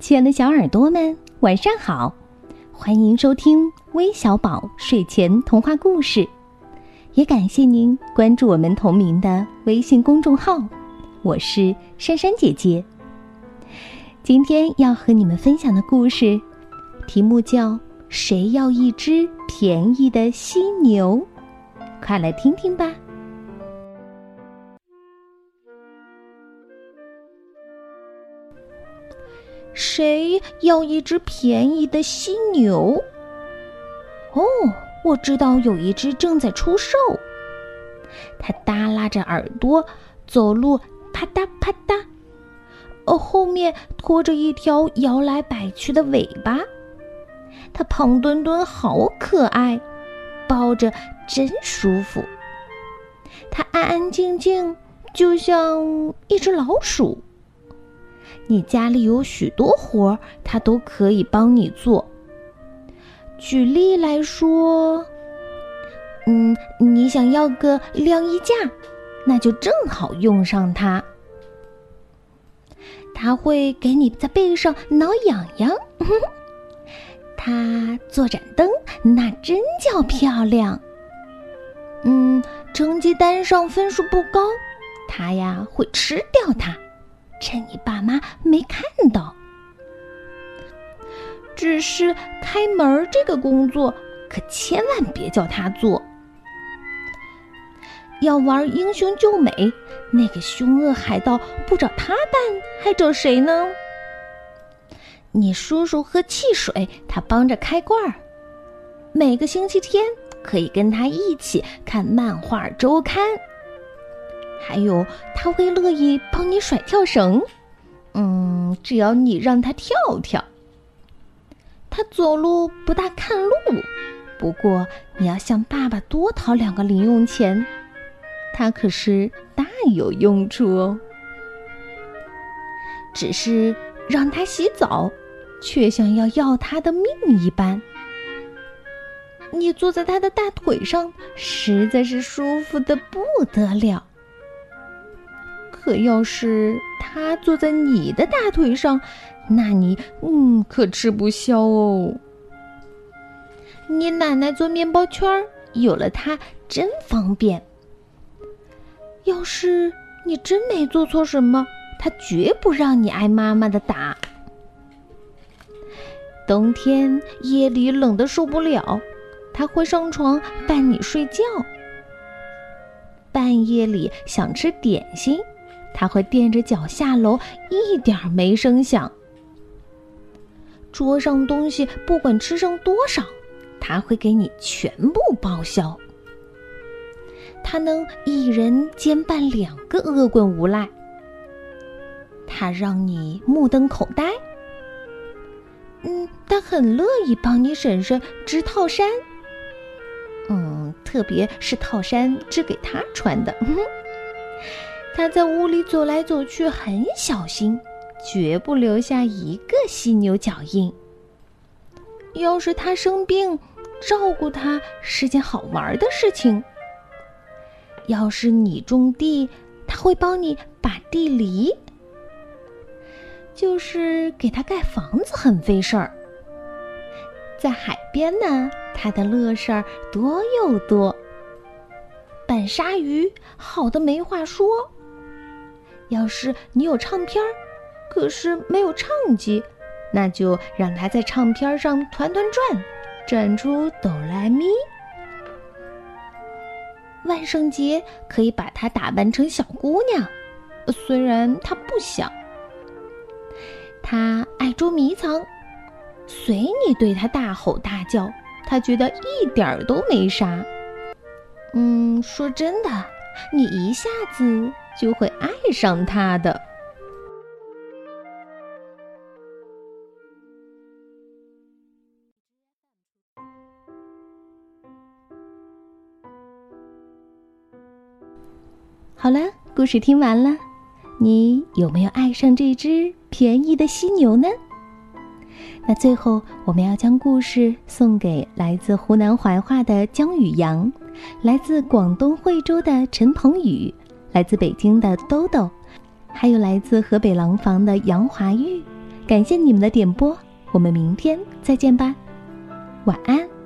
亲爱的小耳朵们，晚上好！欢迎收听微小宝睡前童话故事，也感谢您关注我们同名的微信公众号。我是珊珊姐姐。今天要和你们分享的故事，题目叫《谁要一只便宜的犀牛》，快来听听吧。谁要一只便宜的犀牛？哦，我知道有一只正在出售。它耷拉着耳朵，走路啪嗒啪嗒，哦，后面拖着一条摇来摆去的尾巴。它胖墩墩，好可爱，抱着真舒服。它安安静静，就像一只老鼠。你家里有许多活儿，他都可以帮你做。举例来说，嗯，你想要个晾衣架，那就正好用上它。他会给你在背上挠痒痒。他做盏灯，那真叫漂亮。嗯，成绩单上分数不高，他呀会吃掉它。趁你爸妈没看到，只是开门这个工作可千万别叫他做。要玩英雄救美，那个凶恶海盗不找他办，还找谁呢？你叔叔喝汽水，他帮着开罐儿。每个星期天可以跟他一起看漫画周刊。还有，他会乐意帮你甩跳绳，嗯，只要你让他跳跳。他走路不大看路，不过你要向爸爸多讨两个零用钱，他可是大有用处哦。只是让他洗澡，却像要要他的命一般。你坐在他的大腿上，实在是舒服的不得了。可要是他坐在你的大腿上，那你嗯可吃不消哦。你奶奶做面包圈儿，有了它真方便。要是你真没做错什么，他绝不让你挨妈妈的打。冬天夜里冷的受不了，他会上床伴你睡觉。半夜里想吃点心。他会垫着脚下楼，一点儿没声响。桌上东西不管吃剩多少，他会给你全部报销。他能一人兼办两个恶棍无赖。他让你目瞪口呆。嗯，他很乐意帮你婶婶织套衫。嗯，特别是套衫织给他穿的。他在屋里走来走去，很小心，绝不留下一个犀牛脚印。要是他生病，照顾他是件好玩的事情。要是你种地，他会帮你把地犁。就是给他盖房子很费事儿。在海边呢，他的乐事儿多又多。扮鲨鱼，好的没话说。要是你有唱片儿，可是没有唱机，那就让他在唱片上团团转，转出哆来咪。万圣节可以把她打扮成小姑娘，虽然她不想。她爱捉迷藏，随你对她大吼大叫，她觉得一点儿都没啥。嗯，说真的，你一下子。就会爱上他的。好了，故事听完了，你有没有爱上这只便宜的犀牛呢？那最后，我们要将故事送给来自湖南怀化的姜宇阳，来自广东惠州的陈鹏宇。来自北京的兜兜，还有来自河北廊坊的杨华玉，感谢你们的点播，我们明天再见吧，晚安。